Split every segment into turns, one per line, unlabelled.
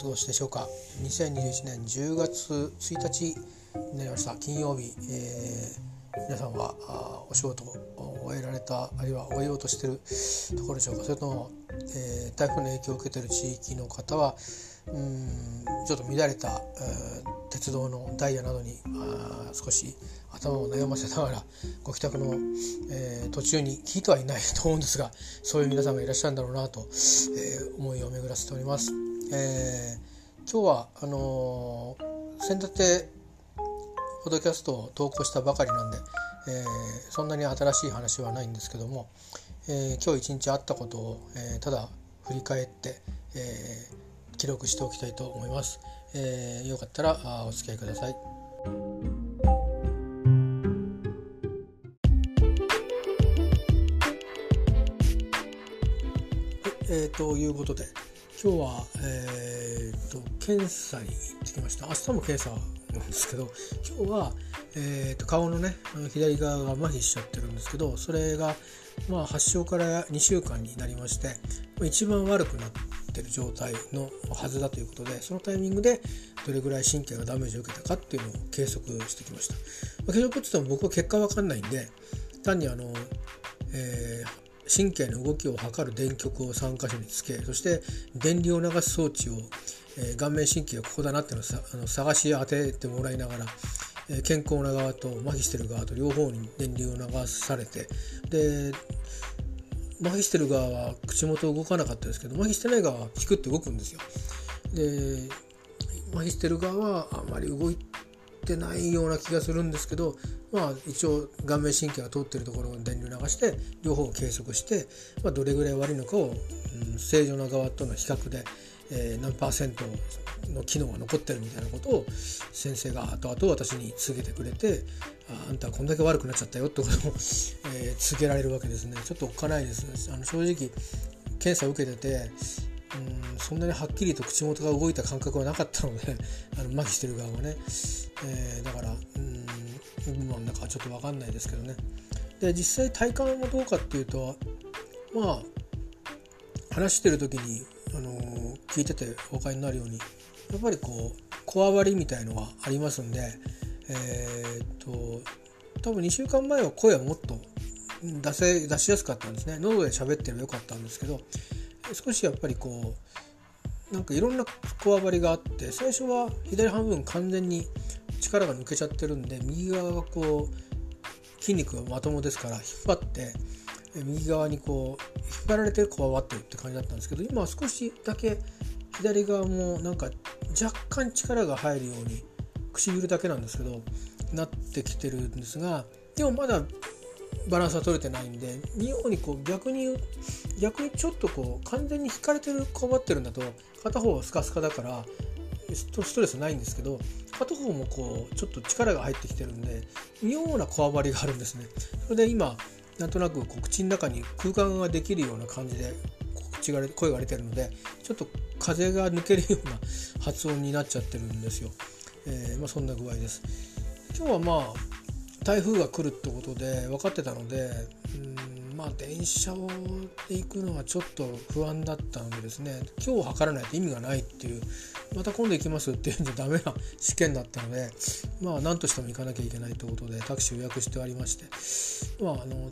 過ごしでしょうか？2021年10月1日になりました。金曜日、えー、皆さんはあお仕事を終えられたあるいは終えようとしてるところでしょうか？それとも、えー、台風の影響を受けている地域の方はうんちょっと乱れた、えー、鉄道のダイヤなどにあ少し頭を悩ませながらご帰宅の、えー、途中に聞いてはいないと思うんですがそういう皆さんがいらっしゃるんだろうなと、えー、思いを巡らせております。えー、今日はあのー、先立てポッドキャストを投稿したばかりなんで、えー、そんなに新しい話はないんですけども、えー、今日一日あったことを、えー、ただ振り返って、えー、記録しておきたいと思います。えー、よかったらあお付き合いください。えー、ということで今日は、えーと、検査に行ってきました明日も検査なんですけど今日は、えーと、顔のね左側が麻痺しちゃってるんですけどそれが、まあ、発症から2週間になりまして一番悪くなってる状態のはずだということでそのタイミングでどれぐらい神経がダメージを受けたかっていうのを計測してきました。まあ、計測って言っても僕は結果わかんないんで単にあの、えー神経の動きを測る電極を3箇所につけそして電流を流す装置を、えー、顔面神経がここだなっていうのをさあの探し当ててもらいながら、えー、健康な側と麻痺してる側と両方に電流を流されてで麻痺してる側は口元動かなかったですけど麻痺してない側はピクッと動くんですよ。で麻痺してる側はあまり動いてないような気がするんですけどまあ一応顔面神経が通ってるところを電流流して両方を計測して、まあ、どれぐらい悪いのかを、うん、正常な側との比較で、えー、何パーセントの機能が残ってるみたいなことを先生が後々私に告げてくれてああんたはこんだけ悪くなっちゃったよってことを、えー、告げられるわけですね。ちょっとおっかないです。あの正直検査を受けててうんそんなにはっきりと口元が動いた感覚はなかったので あの麻痺してる側はね、えー、だからうん部分なんだかちょっと分かんないですけどね。で実際体感はどうかっていうとまあ話してる時に、あのー、聞いててお分かりになるようにやっぱりこうこわばりみたいのはありますんでえー、っと多分2週間前は声はもっと出せ出しやすかったんですね。喉で喋ってればよかったんですけど少しやっぱりこうなんかいろんなこわばりがあって最初は左半分完全に力が抜けちゃってるんで右側がこう筋肉がまともですから引っ張って右側にこう引っ張られてこわばってるって感じだったんですけど今は少しだけ左側もなんか若干力が入るように唇だけなんですけどなってきてるんですがでもまだバランスは取れてないんで妙にこう逆に逆にちょっとこう完全に引かれてるこわばってるんだと片方はスカスカだからストレスないんですけど片方もこうちょっと力が入ってきてるんで妙なこわばりがあるんですね。それで今なんとなくこう口の中に空間ができるような感じで口が声が出てるのでちょっと風が抜けるような発音になっちゃってるんですよ。えー、まあ、そんな具合です。今日はまあ台風が来るってことで分かってたのでうんまあ電車をで行くのはちょっと不安だったのでですね。今日測らないと意味がないっていう。また今度行きますっていうんじゃダメな試験だったのでまあ何としても行かなきゃいけないということでタクシー予約してありまして。まああの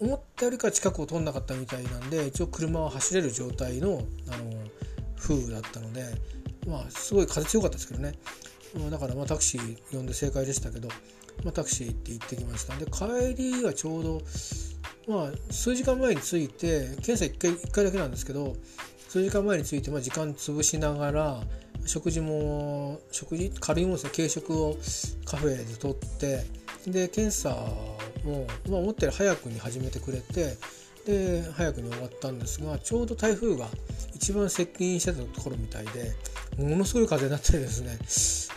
思ったよりか近くを通んなかったみたいなんで一応車は走れる状態のあの風雨だったのでまあすごい風強かったですけどね、まあ、だからまあタクシー呼んで正解でしたけど、まあ、タクシーって行ってきました。で帰りはちょうどまあ、数時間前に着いて検査1回 ,1 回だけなんですけど数時間前に着いて、まあ、時間潰しながら食事も食事軽いもんですね。軽食をカフェでとってで検査も、まあ、思ったより早くに始めてくれてで早くに終わったんですがちょうど台風が一番接近してたところみたいでものすごい風になってですね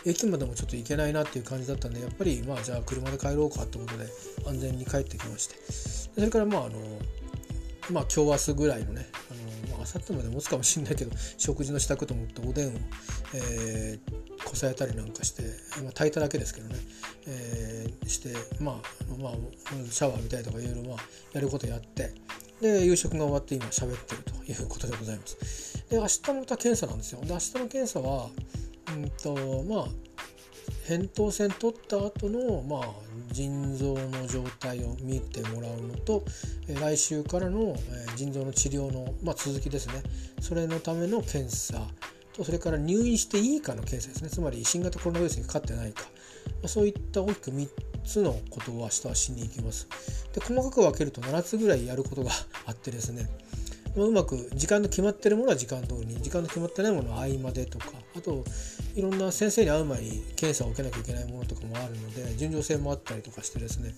駅までもちょっと行けないなっていう感じだったんでやっぱりまあじゃあ車で帰ろうかってことで安全に帰ってきまして。それからまああのまあ今日明日ぐらいのねあの、まあ明後日まで持つかもしれないけど食事の支度と思っておでんを、えー、こさえたりなんかして、まあ、炊いただけですけどね、えー、してまあまあシャワーみたいとかいろいろまあやることやってで夕食が終わって今喋ってるということでございます。で明日また検査なんですよ。で明日の検査はうんとまあ扁桃腺取った後のまあ腎臓の状態を見てもらうのと来週からの腎臓の治療の、まあ、続きですね。それのための検査とそれから入院していいかの検査ですね。つまり新型コロナウイルスにかかってないか、ま、そういった大きく3つのことを明日はしに行きます。で細かく分けると7つぐらいやることがあってですね。うまく時間の決まってるものは時間通りに時間の決まってないものは合間でとかあといろんな先生に会う前に検査を受けなきゃいけないものとかもあるので順調性もあったりとかしてですね。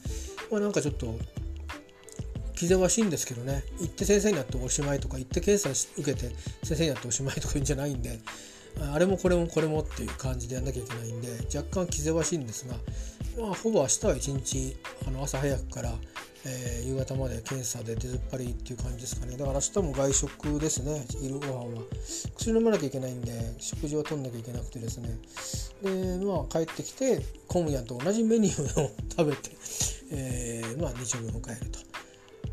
まあなんかちょっと気ぜわしいんですけどね。行って先生になっておしまいとか行って検査受けて先生になっておしまいとか言うんじゃないんであれもこれもこれもっていう感じでやんなきゃいけないんで若干気ぜわしいんですがまあほぼ明日は一日あの朝早くからえー、夕方まで検査で出ずっぱりっていう感じですかね。だから明日も外食ですね。昼ご飯は。薬飲まなきゃいけないんで食事をとんなきゃいけなくてですね。でまあ帰ってきて今夜と同じメニューを食べて、えー、まあ日曜日を迎えると。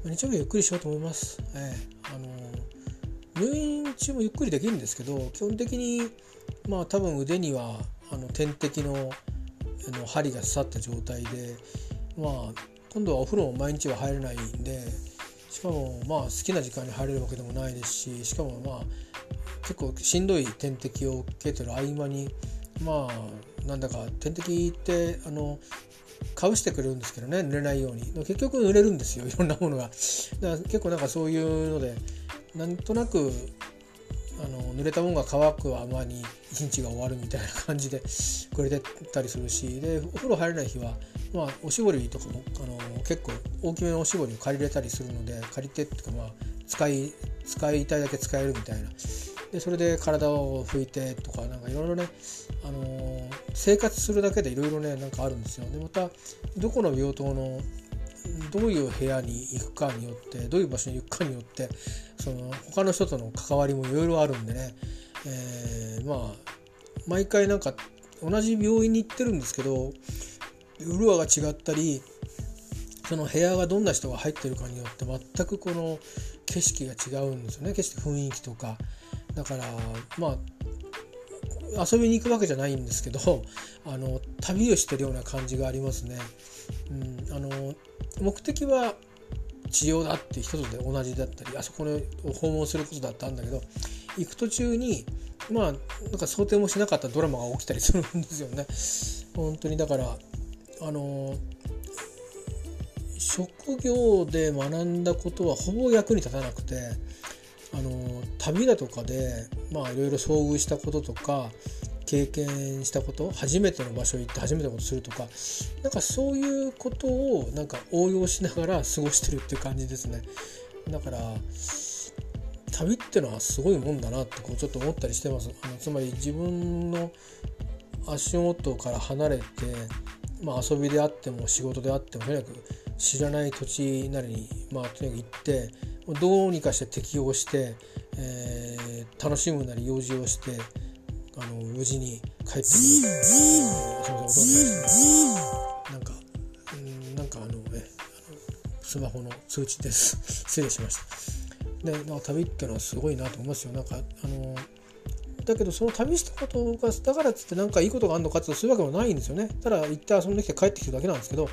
日曜日ゆっくりしようと思います、えー、あの入院中もゆっくりできるんですけど基本的にまあ多分腕にはあの点滴のあの針が刺さった状態でまあ今度はお風呂も毎日は入れないんでしかもまあ好きな時間に入れるわけでもないですししかもまあ結構しんどい点滴を受けてる合間にまあなんだか点滴ってあのかぶしてくれるんですけどね濡れないように。結局濡れるんですよいろんなものが。だから結構なんかそういうのでなんとなくあの濡れたものが乾くあまに一日が終わるみたいな感じでくれてたりするしでお風呂入れない日はまあ、おしぼりとかもあの結構大きめのおしぼりを借りれたりするので借りてっていうかまあ使い使いたいだけ使えるみたいな。でそれで体を拭いてとかなんかいろいろね、あの、生活するだけでいろいろねなんかあるんですよ。でまたどこの病棟のどういう部屋に行くかによってどういう場所に行くかによってその他の人との関わりもいろいろあるんでね、えー、まあ毎回なんか同じ病院に行ってるんですけどウルアが違ったりその部屋がどんな人が入ってるかによって全くこの景色が違うんですよね。景色雰囲気とか。だからまあ遊びに行くわけじゃないんですけど あの旅をしてるような感じがありますね。うん、あの目的は治療だって一つで同じだったりあそこを訪問することだったんだけど行く途中にまあなんか想定もしなかったドラマが起きたりするんですよね。本当にだからあの職業で学んだことはほぼ役に立たなくてあの旅だとかでまあいろいろ遭遇したこととか経験したこと初めての場所行って初めてのことするとかなんかそういうことをなんか応用しながら過ごしてるっていう感じですね。だから旅ってのはすごいもんだなってこうちょっと思ったりしてます。あのつまり自分の足元から離れてまあ、遊びであっても仕事であってもとにかく知らない土地なりに、まあ、とにかく行ってどうにかして適応して、えー、楽しむなり用事をしてあの無事に帰ってくる、なんかうんなんかあのえスマホの通知です。失礼しました。でなんか旅っていうのはすごいなと思いますよ。なんかあのだけどその旅したことがだからっつって何かいいことがあるのかってそういうわけもないんですよね。ただ行って遊んできて帰ってきただけなんですけど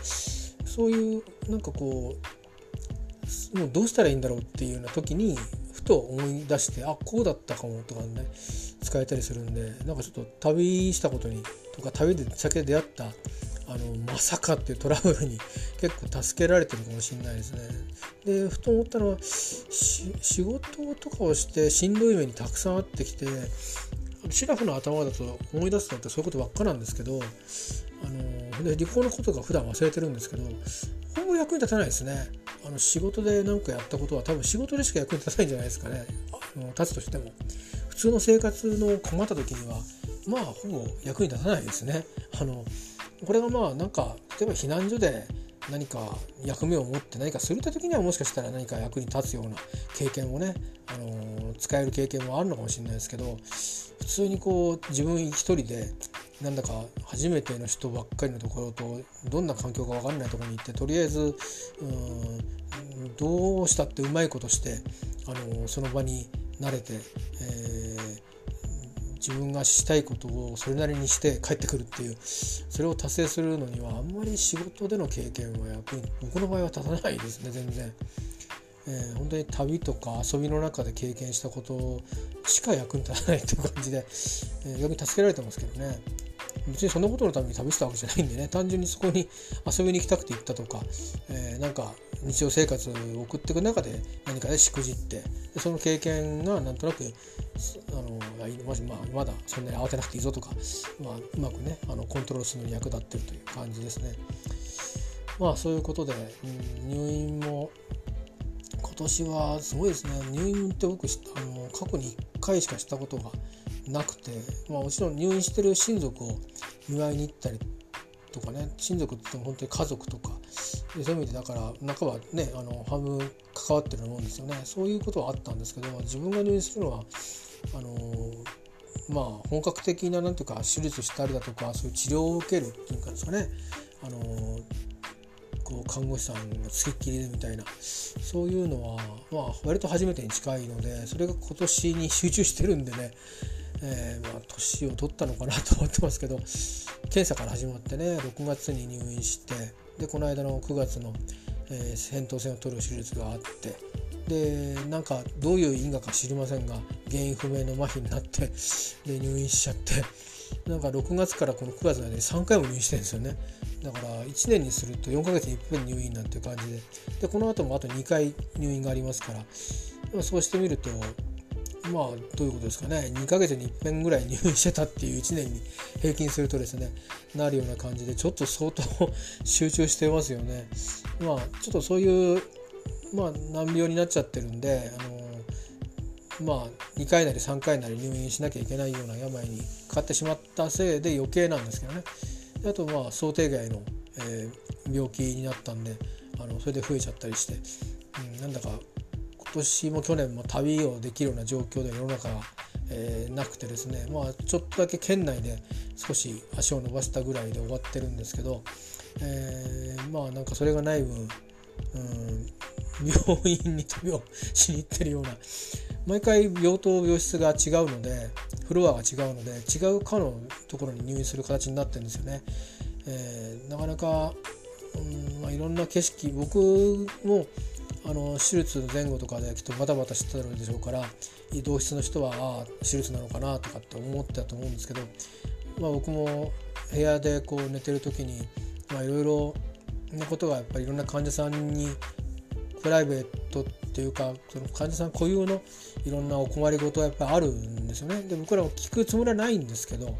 そういうなんかこうもうどうしたらいいんだろうっていうような時にふと思い出してあこうだったかもとかね使えたりするんでなんかちょっと旅したことにとか旅で先で出会ったあのまさかっていうトラブルに結構助けられてるかもしれないですね。でふと思ったのは仕事とかをしてしんどい目にたくさんあってきてシラフの頭だと思い出すのってそういうことばっかなんですけどあので離婚のことが普段忘れてるんですけどほぼ役に立たないですね。あの仕事で何かやったことは多分仕事でしか役に立たないんじゃないですかね。あの立つとしても。普通の生活の困った時にはまあほぼ役に立たないですね。あのこれがまあなんか例えば避難所で何か役目を持って何かするって時にはもしかしたら何か役に立つような経験をね、あのー、使える経験もあるのかもしれないですけど普通にこう自分一人でなんだか初めての人ばっかりのところとどんな環境か分かんないところに行ってとりあえずうんどうしたってうまいことして、あの、その場に慣れて、えー、自分がしたいことをそれなりにして帰ってくるっていうそれを達成するのにはあんまり仕事での経験は役に僕の場合は立たないですね全然。えー、本当に旅とか遊びの中で経験したことしか役に立たないっていう感じで、えー、逆に助けられてますけどね別にそんなことのために旅したわけじゃないんでね単純にそこに遊びに行きたくて行ったとか、えー、なんか日常生活を送っていく中で何かでしくじってその経験がなんとなくあのまあ、まだそんなに慌てなくていいぞとか、まあ、うまくねあのコントロールするのに役立ってるという感じですね。まあそういうことで、うん、入院も年はすごいですね。入院って僕あの過去に1回しかしたことがなくて、まあ、もちろん入院してる親族を祝いに行ったりとかね親族って本当に家族とかそういう意味でだから半ばねあの半分関わってると思うんですよね。そういうことはあったんですけど自分が入院するのはあのまあ本格的な何ていうか手術したりだとかそういう治療を受けるっていうかですかね。あのこう看護師さんがつきっきりでみたいなそういうのは、まあ、割と初めてに近いのでそれが今年に集中してるんでねえー、まあ、年を取ったのかなと思ってますけど検査から始まってね6月に入院してでこの間の9月の、えー、扁桃腺を取る手術があってでなんかどういう因果か知りませんが原因不明の麻痺になってで入院しちゃってなんか6月からこの9月まで3回も入院してるんですよね。だから1年にすると4ヶ月に1遍入院なんていう感じで。でこの後もあと2回入院がありますから。そうしてみるとまあどういうことですかね。2ヶ月に1遍ぐらい入院してたっていう1年に平均するとですねなるような感じでちょっと相当 集中してますよね。まあちょっとそういうまあ難病になっちゃってるんであのまあ2回なり3回なり入院しなきゃいけないような病にかかってしまったせいで余計なんですけどね。あとまあ想定外の、えー、病気になったんであのそれで増えちゃったりして、うん、なんだか今年も去年も旅をできるような状況で世の中は、えー、なくてですねまあちょっとだけ県内で少し足を伸ばしたぐらいで終わってるんですけど、えー、まあなんかそれがない分、うん、病院に旅をしに行ってるような毎回病棟病室が違うのでフロアが違うので違う科のところに入院する形になってるんですよね。えー、なかなか、うんまあ、いろんな景色僕もあの手術前後とかできっとバタバタしてたのでしょうから移動室の人はああ手術なのかなとかって思ってたと思うんですけど、まあ、僕も部屋でこう寝てる時にいろいろなことがやっぱりいろんな患者さんにプライベートっていうかその患者さん固有のいろんなお困りごとはやっぱりあるんですよね。で僕らも聞くつもりはないんですけど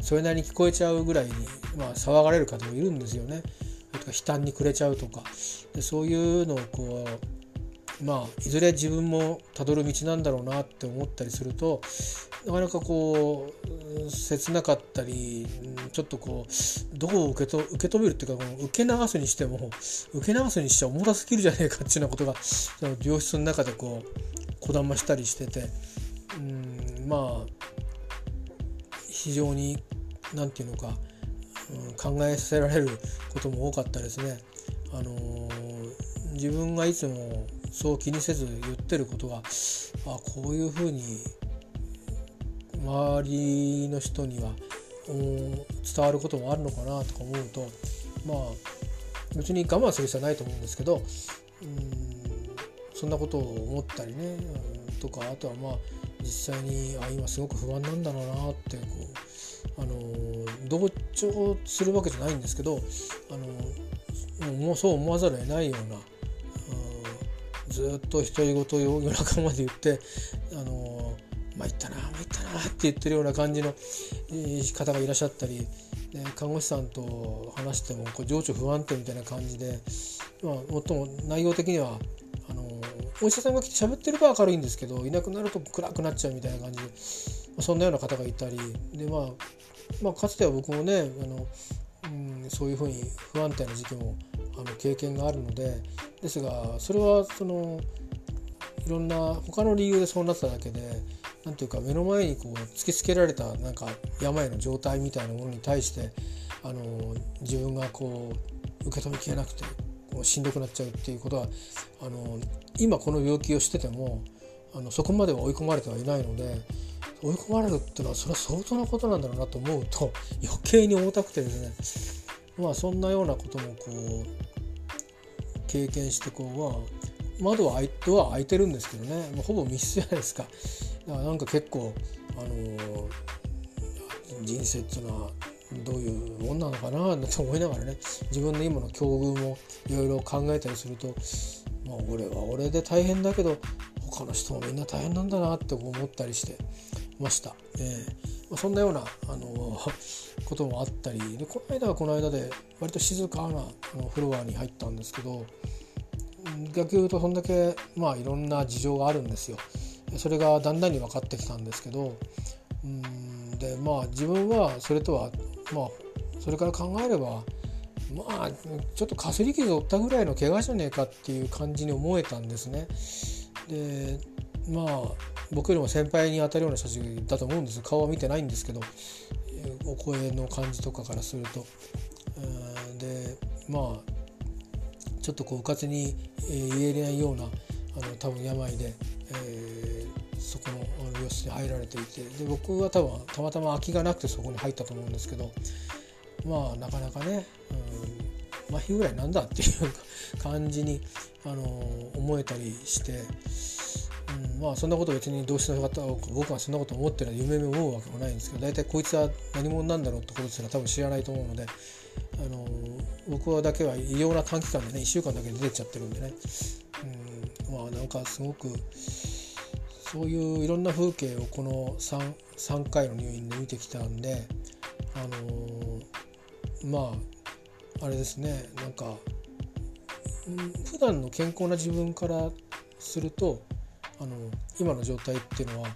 それなりに聞こえちゃうぐらいに、まあ、騒がれる方もいるんですよね。とか悲嘆に暮れちゃうとかでそういうのをこうまあいずれ自分もたどる道なんだろうなって思ったりするとなかなかこう切なかったりちょっとこうどう受けと受け止めるっていうか受け流すにしても受け流すにしちゃ重たすぎるじゃねえかっていうようなことがその病室の中でこうこだましたりしててうんまあ非常に何て言うのかうん考えさせられることも多かったですね。あのー、自分がいつもそう気にせず言ってることがあこういうふうに周りの人には伝わることもあるのかなとか思うとまあ別に我慢する必要はないと思うんですけどうんそんなことを思ったりねとかあとはまあ実際にあ今すごく不安なんだろうなってこうあの同調するわけじゃないんですけどあのもうそう思わざるを得ないようなずっと独り言を夜中まで言ってあの参ったな参ったなって言ってるような感じの方がいらっしゃったりで看護師さんと話してもこう情緒不安定みたいな感じで、まあ、もっとも内容的にはあのお医者さんが来て喋ってるか明るいんですけどいなくなると暗くなっちゃうみたいな感じで、まあ、そんなような方がいたりでまあまあ、かつては僕もねあの、うん、そういうふうに不安定な時期もあの経験があるのでですがそれはそのいろんな他の理由でそうなっただけで何ていうか目の前にこう突きつけられたなんか病の状態みたいなものに対してあの自分がこう受け止めきれなくてこうしんどくなっちゃうっていうことはあの今この病気をしててもあのそこまでは追い込まれてはいないので追い込まれるっていうのはそれは相当なことなんだろうなと思うと余計に重たくてですね。まあそんなようなこともこう経験してこう、まあ、窓は開ドア開いてるんですけどねもうほぼ密室じゃないですかだからなんか結構あのー、人生っていうのはどういうもんなのかなと思いながらね自分の今の境遇もいろいろ考えたりするとまあ俺は俺で大変だけど他の人もみんな大変なんだなって思ったりしてました。えー、そんなような、あの、こともあったりでこの間はこの間で割と静かなあのフロアに入ったんですけど逆に言うとそんだけまあいろんな事情があるんですよ。それがだんだんに分かってきたんですけどうんでまあ自分はそれとはまあそれから考えればまあちょっとかすり傷を負ったぐらいの怪我じゃねえかっていう感じに思えたんですね。でまあ僕よりも先輩に当たるような人たちだと思うんです顔は見てないんですけどお声の感じとかからすると。でまあちょっとこううかつに言えれないようなあの多分病で、えー、そこの病室に入られていてで僕は多分たまたま空きがなくてそこに入ったと思うんですけどまあなかなかね、うん、麻痺ぐらいなんだっていう感じに、あの思えたりして。うん、まあそんなこと別にどうしての方僕はそんなこと思ってる夢も思うわけもないんですけど大体こいつは何者なんだろうってことすら多分知らないと思うので、あの僕はだけは異様な短期間でね1週間だけ出てっちゃってるんでね、うん、まあなんかすごくそういういろんな風景をこの 3, 3回の入院で見てきたんであの、まああれですねなんか、うん、普段の健康な自分からするとあの今の状態っていうのは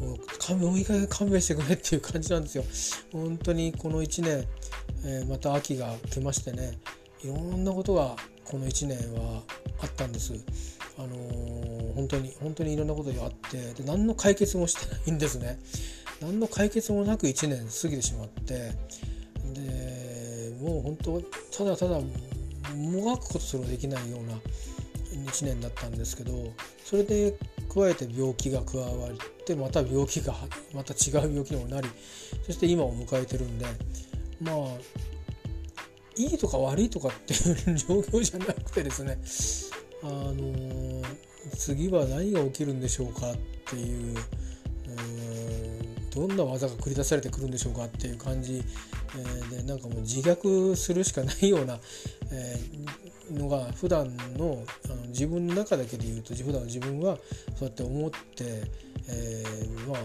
もう勘弁いい加減勘弁してくれっていう感じなんですよ。本当にこの1年、えー、また秋が来ましてねいろんなことがこの1年はあったんです。あのー、本当に本当にいろんなことがあってで何の解決もしてないんですね。何の解決もなく1年過ぎてしまってでもう本当ただただもがくことすらできないような1年だったんですけどそれで加えて病気が加わってまた病気が また違う病気にもなりそして今を迎えてるんでまあいいとか悪いとかっていう状況じゃなくてですねあの次は何が起きるんでしょうかっていうどんな技が繰り出されてくるんでしょうかっていう感じ、え、でなんかもう自虐するしかないような、え、のが普段のあの自分の中だけで言うと普段の自分はそうやって思って、え、まあ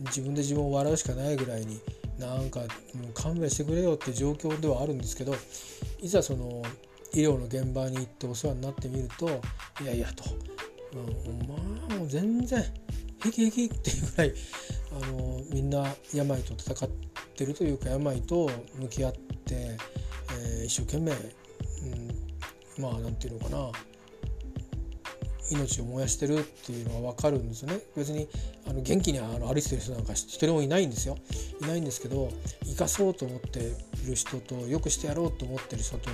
自分で自分を笑うしかないぐらいになんかもう勘弁してくれよって状況ではあるんですけどいざその医療の現場に行ってお世話になってみるといやいやと、うん、まあもう全然平気平気っていうぐらいあのみんな病と戦ってるというか病と向き合って、えー、一生懸命、うん、まあ何て言うのかな。命を燃やしてるっていうのが分かるんですよね。別にあの元気にあの歩いてる人なんか一人もいないんですよ。いないんですけど生かそうと思っている人とよくしてやろうと思ってる人と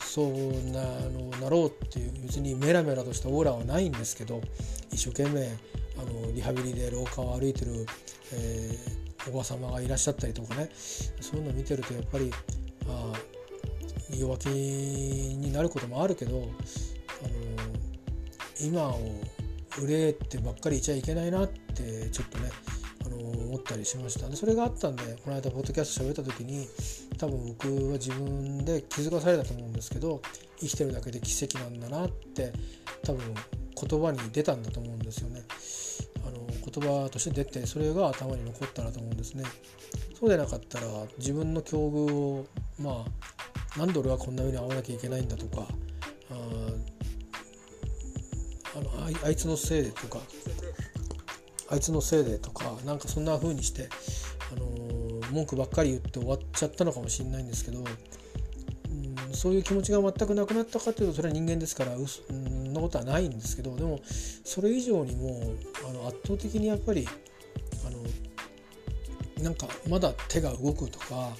そうなのなろうっていう別にメラメラとしたオーラはないんですけど一生懸命あのリハビリで廊下を歩いてる、えー、おば様がいらっしゃったりとかねそういうのを見てるとやっぱりあ弱気になることもあるけど、あの今を憂えてばっかりいちゃいけないなってちょっとね、あの思ったりしましたでそれがあったんでこの間ポッドキャスト喋った時に多分僕は自分で気づかされたと思うんですけど生きてるだけで奇跡なんだなって多分言葉に出たんだと思うんですよね。言葉として出てそれが頭に残ったらと思うんですね。そうでなかったら自分の境遇をまあなんで俺はこんな目に遭わなきゃいけないんだとかああのあいつのせいでとかあいつのせいでとかなんかそんな風にして、あのー、文句ばっかり言って終わっちゃったのかもしれないんですけど、うん、そういう気持ちが全くなくなったかというとそれは人間ですからうそんなことはないんですけどでもそれ以上にもあの圧倒的にやっぱりあのなんかまだ手が動くとか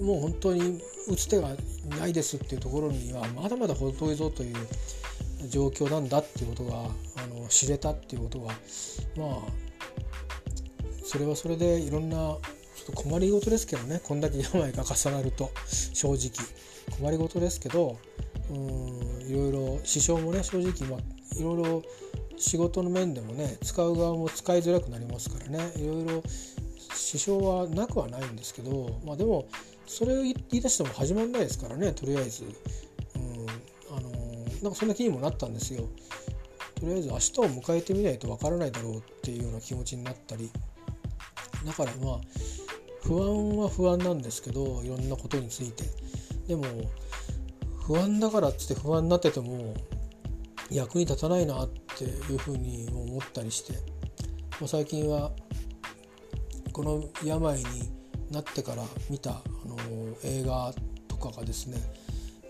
もう本当に打つ手がないですっていうところにはまだまだ程遠いぞという状況なんだっていうことがあの知れたっていうことはまあそれはそれでいろんなちょっと困りごとですけどねこんだけ病が重なると正直。困りごとですけどうんいろいろ支障もね正直、まあ、いろいろ仕事の面でもね使う側も使いづらくなりますからね。いろいろ支障はなくはないんですけどまあでもそれを言い出しても始まんないですからねとりあえず、うん、あのなんかそんな気にもなったんですよ。とりあえず明日を迎えてみないとわからないだろうっていうような気持ちになったり。だからまあ不安は不安なんですけどいろんなことについて。でも不安だからっつって不安になってても役に立たないなっていうふうに思ったりして、まあ、最近はこの病になってから見た、あの映画とかがですね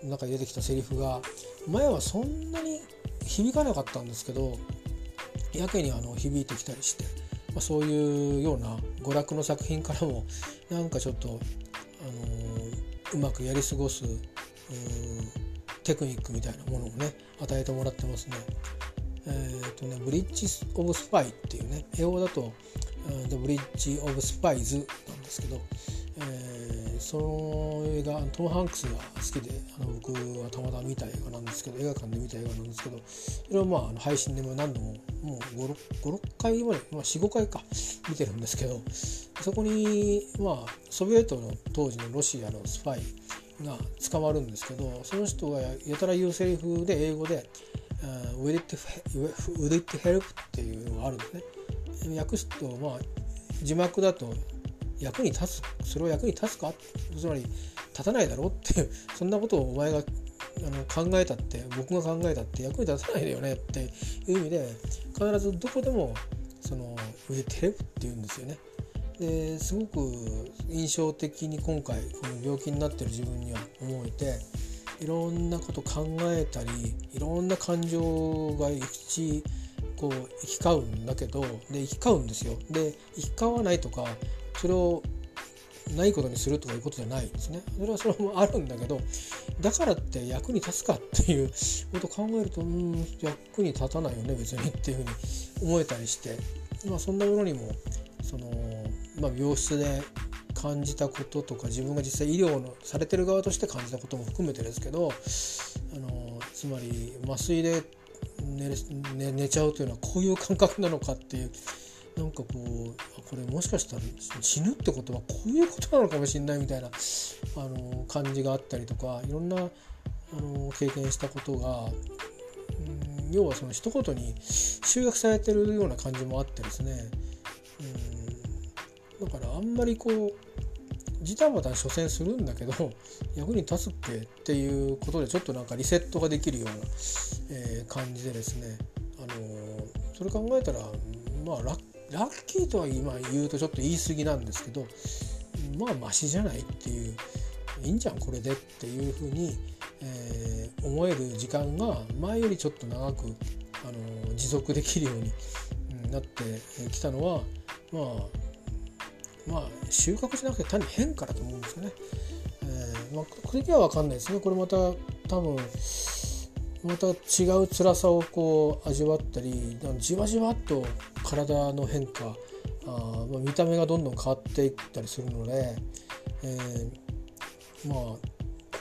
中に出てきたセリフが前はそんなに響かなかったんですけどやけにあの響いてきたりして、まあ、そういうような娯楽の作品からもなんかちょっと、あのうまくやり過ごすテクニックみたいなものをね与えてもらってますね。えーとね、ブリッジ・オブ・スパイっていうね英語だと「The Bridge of Spies」なんですけど、えー、その映画トム・ハンクスが好きであの僕はたまたま見た映画なんですけど映画館で見た映画なんですけどそれをまああの配信でも何度ももう56回まで、まあ、45回か見てるんですけどそこにまあソビエトの当時のロシアのスパイが捕まるんですけどその人がやたら言うセリフで英語で「Will it, will it help?」っていうのがあるんですね。訳すとまあ字幕だと役に立つそれは役に立つか？つまり立たないだろうっていうそんなことをお前があの考えたって僕が考えたって役に立たないだよねっていう意味で必ずどこでもその「Will it help?」って言うんですよね。ですごく印象的に今回この病気になってる自分には思えていろんなこと考えたりいろんな感情が一こう行き交うんだけどで行き交うんですよ。で行き交わないとかそれをないことにするとかいうことじゃないんですね。それはそれもあるんだけどだからって役に立つかっていう ことを考えるとうん役に立たないよね別にっていうふうに思えたりしてまあそんなものにもそのまあ、病室で感じたこととか自分が実際医療のされてる側として感じたことも含めてですけどあのつまり麻酔で寝寝寝ちゃうというのはこういう感覚なのかっていうなんかこうこれもしかしたら死ぬってことはこういうことなのかもしれないみたいなあの感じがあったりとかいろんなあの経験したことが、要はその一言に集約されてるような感じもあってですね、だからあんまりこうジタバタ所詮するんだけど 役に立つっけっていうことでちょっとなんかリセットができるような、えー、感じでですね、あのー、それ考えたらまあラッキーとは今言うとちょっと言い過ぎなんですけどまあマシじゃないっていういいんじゃんこれでっていうふうに、えー、思える時間が前よりちょっと長く、あの持続できるようになってきたのはまあまあ収穫じゃなくて単に変化だと思うんですよね。えーまあ、これでは分かんないですね。これまた多分また違う辛さをこう味わったりじわじわっと体の変化あ、まあ、見た目がどんどん変わっていったりするので、えー、まあ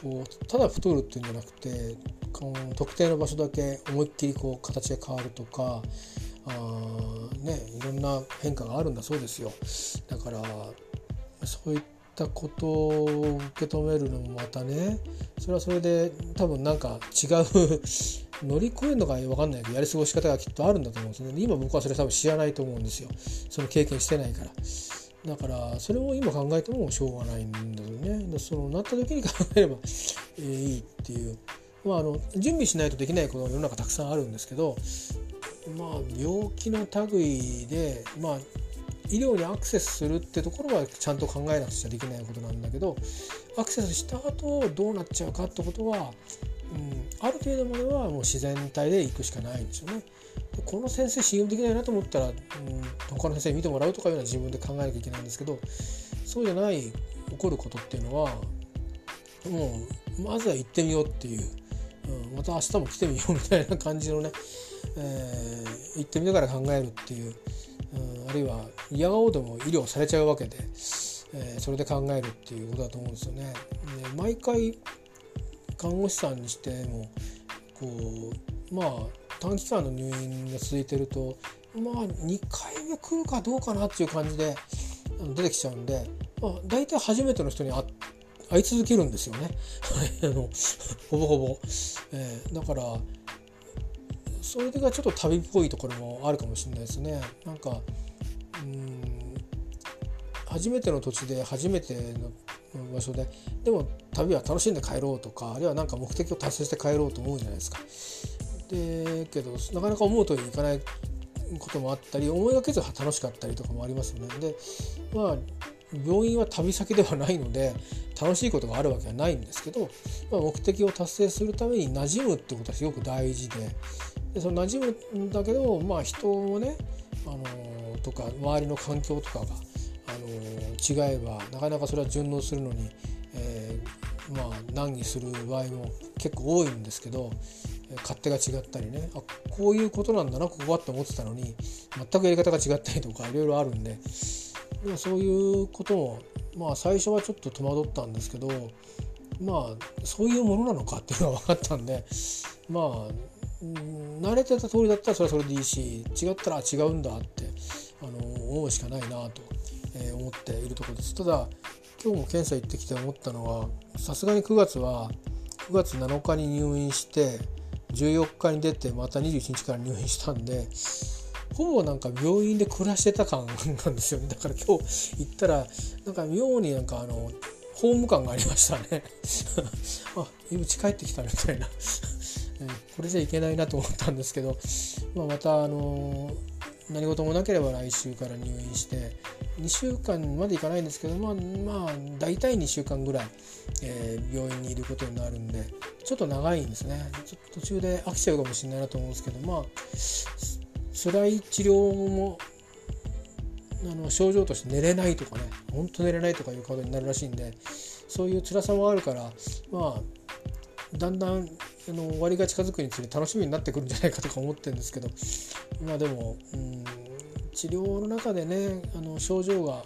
こうただ太るっていうんじゃなくてこの特定の場所だけ思いっきりこう形が変わるとかあねいろんな変化があるんだそうですよ。だからそういったことを受け止めるのもまたねそれはそれで多分なんか違う乗り越えるのか分かんないけどやり過ごし方がきっとあるんだと思うんですよね。今僕はそれ多分知らないと思うんですよ。その経験してないから。だからそれを今考えてもしょうがないんだよね。そのなった時に考えれば、いいっていう。まああの準備しないとできないことが世の中たくさんあるんですけどまあ、病気の類で、まあ、医療にアクセスするってところはちゃんと考えなくちゃできないことなんだけどアクセスした後どうなっちゃうかってことは、うん、ある程度まではもう自然体で行くしかないんですよね。この先生信用できないなと思ったら、うん、他の先生に見てもらうとかいうのは自分で考えなきゃいけないんですけどそうじゃない起こることっていうのはもうまずは行ってみようっていう、うん、また明日も来てみようみたいな感じのね、えー、行ってみながら考えるっていう、うん、あるいは嫌顔でも医療されちゃうわけで、えー、それで考えるっていうことだと思うんですよね。で毎回看護師さんにしてもこうまあ短期間の入院が続いてるとまあ2回目来るかどうかなっていう感じで出てきちゃうんで、まあ、大体初めての人に会い続けるんですよね あのほぼほぼ、えー、だからそれがちょっと旅っぽいところもあるかもしれないですねなんかうん初めての土地で初めての場所ででも旅は楽しんで帰ろうとかあるいは何か目的を達成して帰ろうと思うじゃないですか。でけどなかなか思う通りにいかないこともあったり思いがけず楽しかったりとかもありますよね。でまあ病院は旅先ではないので楽しいことがあるわけはないんですけど、まあ、目的を達成するために馴染むってことはすごく大事でその馴染むんだけど、まあ、人もね、あのー、とか周りの環境とかが、あのー、違えばなかなかそれは順応するのに、えー、まあ、難儀する場合も結構多いんですけど勝手が違ったりねあこういうことなんだなここはって思ってたのに全くやり方が違ったりとかいろいろあるんででそういうこともまあ最初はちょっと戸惑ったんですけどまあそういうものなのかっていうのが分かったんでまあ慣れてた通りだったらそれはそれでいいし違ったら違うんだってあの思うしかないなと、え思っているところです。ただ今日も検査行ってきて思ったのはさすがに9月は9月7日に入院して14日に出てまた21日から入院したんでほぼなんか病院で暮らしてた感なんですよね。だから今日行ったらなんか妙になんかあのホーム感がありましたね。あうち帰ってきたみたいな。これじゃいけないなと思ったんですけど、まあ、またあの何事もなければ来週から入院して2週間までいかないんですけどまあまあ大体2週間ぐらい、えー、病院にいることになるんでちょっと長いんですね。ちょっと途中で飽きちゃうかもしれないなと思うんですけどまあ辛い治療もあの症状として寝れないとかねほんと寝れないとかいうことになるらしいんでそういう辛さもあるからまあだんだんあの終わりが近づくにつれ楽しみになってくるんじゃないかとか思ってるんですけどまあでも、うん、治療の中でねあの症状が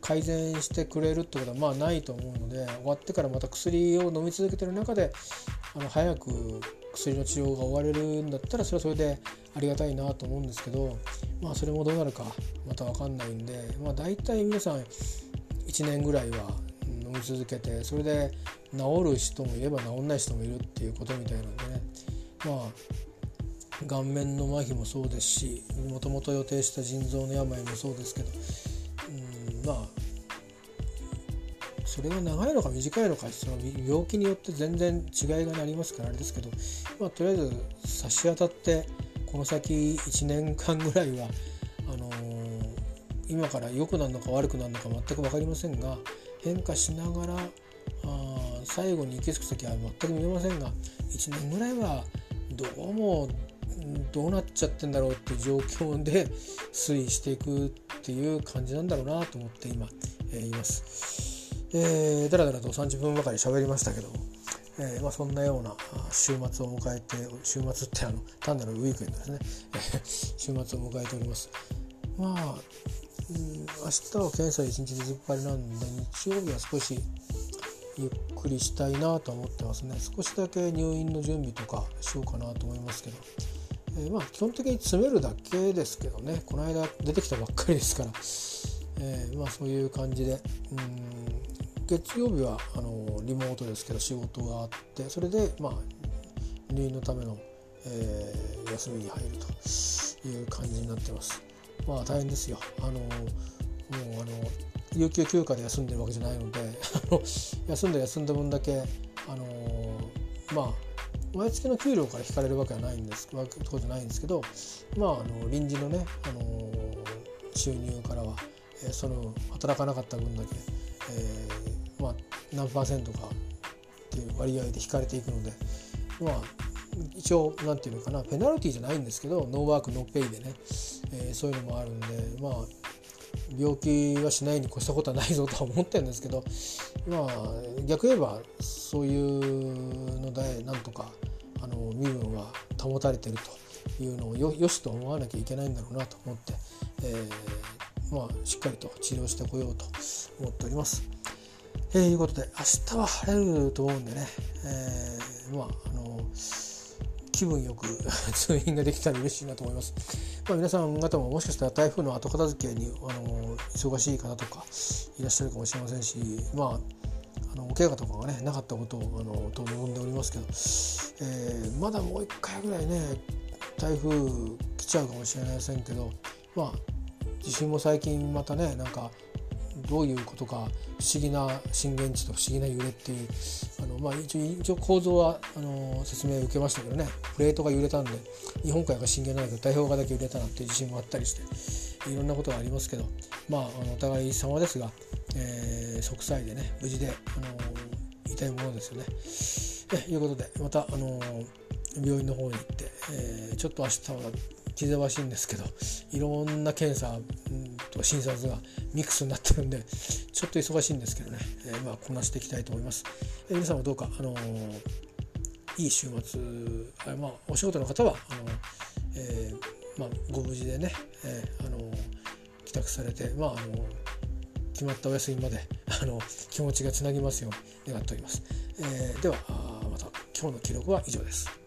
改善してくれるってことはまあないと思うので終わってからまた薬を飲み続けてる中であの早く薬の治療が終われるんだったらそれはそれでありがたいなと思うんですけどまあそれもどうなるかまた分かんないんでまあ大体皆さん1年ぐらいは飲み続けてそれで治る人もいれば治んない人もいるっていうことみたいなんでね。まあ顔面の麻痺もそうですしもともと予定した腎臓の病もそうですけど。うんまあそれが長いのか短いのかその病気によって全然違いがありますからあれですけど、まあ、とりあえず差し当たってこの先1年間ぐらいはあのー、今から良くなるのか悪くなるのか全く分かりませんが変化しながらあ最後に行き着く先は全く見えませんが1年ぐらいはどうもどうなっちゃってんだろうっていう状況で推移していくっていう感じなんだろうなと思って今、えー、います。えー、だらだらと30分ばかり喋りましたけども、えーまあ、そんなような週末を迎えて週末ってあの単なるウィークエンドですね週末を迎えております。まあ、うん、明日は検査1日ずっぱりなんで日曜日は少しゆっくりしたいなと思ってますね。少しだけ入院の準備とかしようかなと思いますけど、えー、まあ基本的に詰めるだけですけどね。この間出てきたばっかりですから、えー、まあそういう感じで。うん。月曜日はあのリモートですけど仕事があって。それでまあ入院のための、えー、休みに入るという感じになってます。まあ大変ですよ。あのもうあの有給休暇で休んでるわけじゃないので休んで休んだ分だけ、あのー、まあ毎月の給料から引かれるわけはないんですわけじゃないんですけど、まあ、あの臨時のね、あのー、収入からは、えー、その働かなかった分だけ、えー、まあ、何パーセントかっていう割合で引かれていくので、まあ、一応何て言うのかなペナルティーじゃないんですけどノーワークノーペイでね、えー、そういうのもあるんでまあ病気はしないに越したことはないぞとは思ってるんですけどまあ逆言えばそういうのでなんとかあの身分は保たれてるというのをよよしと思わなきゃいけないんだろうなと思って、えー、まあ、しっかりと治療してこようと思っております。えー、いうことで明日は晴れると思うんでね、えー、まああの気分よく 通院ができたら嬉しいなと思います。まあ、皆さん方ももしかしたら台風の後片付けにあの忙しい方とかいらっしゃるかもしれませんし、まあ、あのお怪我とかがねなかったことをあのと望んでおりますけど、えー、まだもう一回ぐらいね台風来ちゃうかもしれませんけどまあ地震も最近またねなんかどういうことか不思議な震源地と不思議な揺れっていうあの、まあ、一応一応構造はあの説明を受けましたけどねプレートが揺れたんで日本海が震源なんだけど太平洋側だけ揺れたなっていう地震もあったりしていろんなことがありますけどまああのお互い様ですが、えー、息災でね無事で、あの痛いものですよね。ということでまた、あの病院の方に行って、えー、ちょっと明日は気ぜわしいんですけどいろんな検査と診察がミックスになってるんでちょっと忙しいんですけどね、えー、まあこなしていきたいと思います。えー、皆さんもどうか、あのー、いい週末あ、まあ、お仕事の方はあの、えーまあ、ご無事でね、えーあの帰宅されて、まああの決まったお休みまで あの気持ちがつなぎますよう願っております。えー、ではまた今日の記録は以上です。